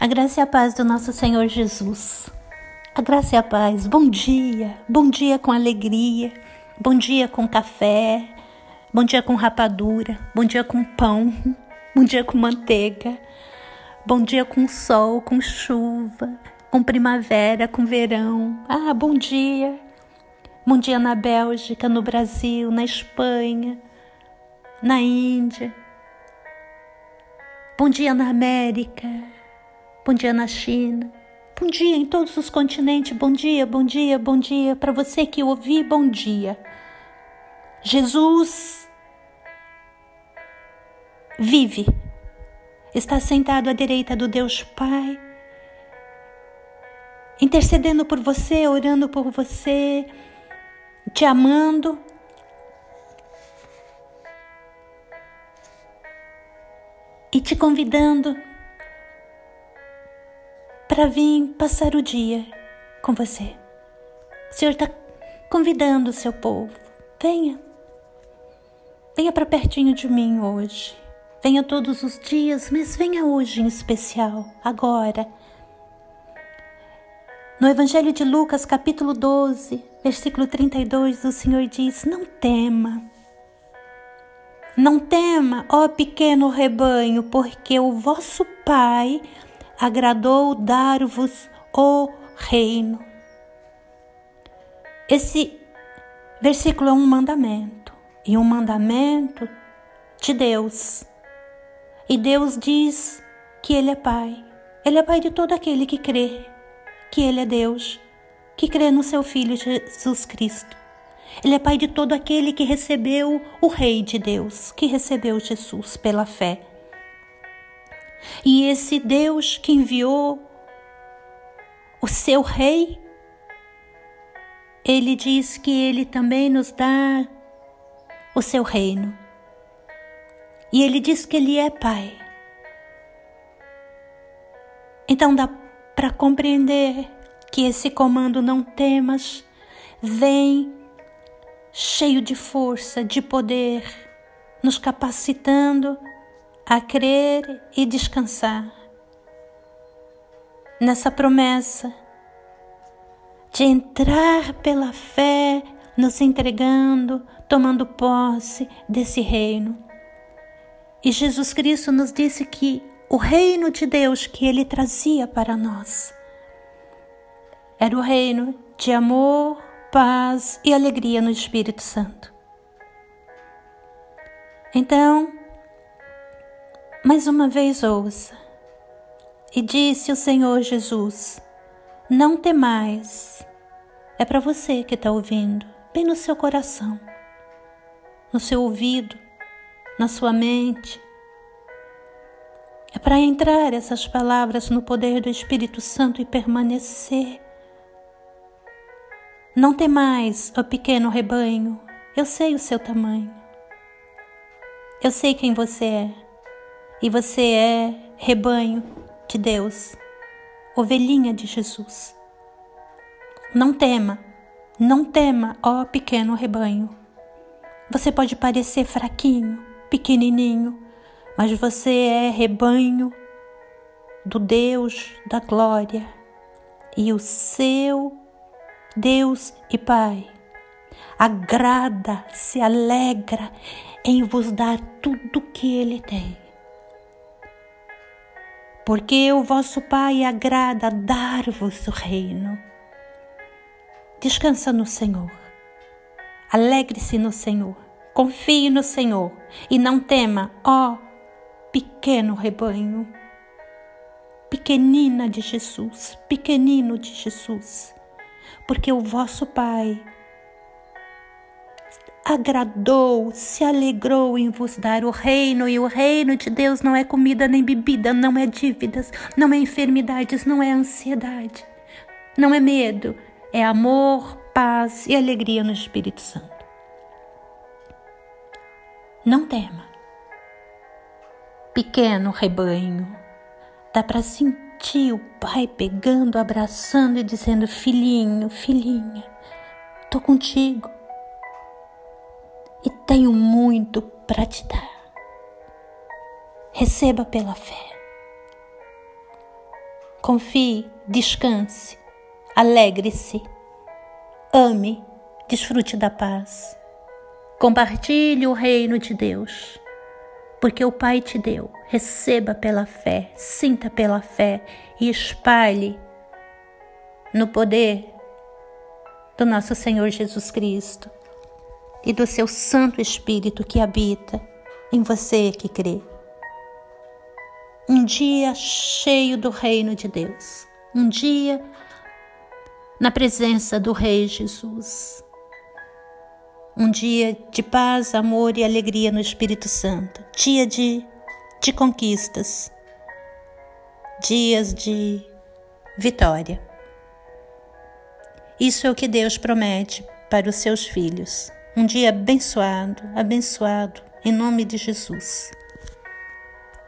A graça e a paz do nosso Senhor Jesus. A graça e a paz. Bom dia. Bom dia com alegria. Bom dia com café. Bom dia com rapadura. Bom dia com pão. Bom dia com manteiga. Bom dia com sol, com chuva, com primavera, com verão. Ah, bom dia. Bom dia na Bélgica, no Brasil, na Espanha, na Índia. Bom dia na América. Bom dia na China. Bom dia em todos os continentes. Bom dia, bom dia, bom dia. Para você que ouvi, bom dia. Jesus vive. Está sentado à direita do Deus Pai, intercedendo por você, orando por você, te amando. E te convidando para vir passar o dia com você. O Senhor está convidando o seu povo. Venha. Venha para pertinho de mim hoje. Venha todos os dias, mas venha hoje em especial, agora. No Evangelho de Lucas, capítulo 12, versículo 32, o Senhor diz: Não tema. Não tema, ó pequeno rebanho, porque o vosso Pai agradou dar-vos o reino. Esse versículo é um mandamento, e um mandamento de Deus. E Deus diz que Ele é Pai. Ele é Pai de todo aquele que crê que Ele é Deus, que crê no Seu Filho Jesus Cristo. Ele é Pai de todo aquele que recebeu o Rei de Deus, que recebeu Jesus pela fé. E esse Deus que enviou o seu rei, ele diz que ele também nos dá o seu reino. E ele diz que ele é pai. Então dá para compreender que esse comando não temas vem cheio de força, de poder, nos capacitando a crer e descansar nessa promessa de entrar pela fé, nos entregando, tomando posse desse reino. E Jesus Cristo nos disse que o reino de Deus que ele trazia para nós era o reino de amor, paz e alegria no Espírito Santo. Então, mais uma vez ouça. E disse o Senhor Jesus: Não temais. É para você que está ouvindo, bem no seu coração, no seu ouvido, na sua mente. É para entrar essas palavras no poder do Espírito Santo e permanecer. Não temais, ó pequeno rebanho, eu sei o seu tamanho. Eu sei quem você é e você é rebanho de Deus, ovelhinha de Jesus. Não tema, não tema, ó pequeno rebanho. Você pode parecer fraquinho, pequenininho, mas você é rebanho do Deus da glória e o seu Deus e Pai agrada, se alegra em vos dar tudo que Ele tem porque o vosso Pai agrada dar-vos o reino. Descansa no Senhor. Alegre-se no Senhor. Confie no Senhor e não tema, ó pequeno rebanho. Pequenina de Jesus, pequenino de Jesus, porque o vosso Pai agradou, se alegrou em vos dar o reino, e o reino de Deus não é comida nem bebida, não é dívidas, não é enfermidades, não é ansiedade, não é medo, é amor, paz e alegria no Espírito Santo. Não tema. Pequeno rebanho, dá para sentir o pai pegando, abraçando e dizendo: Filhinho, filhinha, tô contigo tenho muito para te dar. Receba pela fé. Confie, descanse, alegre-se, ame, desfrute da paz. Compartilhe o reino de Deus, porque o Pai te deu. Receba pela fé, sinta pela fé e espalhe no poder do nosso Senhor Jesus Cristo e do seu Santo Espírito que habita em você que crê. Um dia cheio do reino de Deus, um dia na presença do Rei Jesus. Um dia de paz, amor e alegria no Espírito Santo. Dia de, de conquistas. Dias de vitória. Isso é o que Deus promete para os seus filhos. Um dia abençoado, abençoado, em nome de Jesus.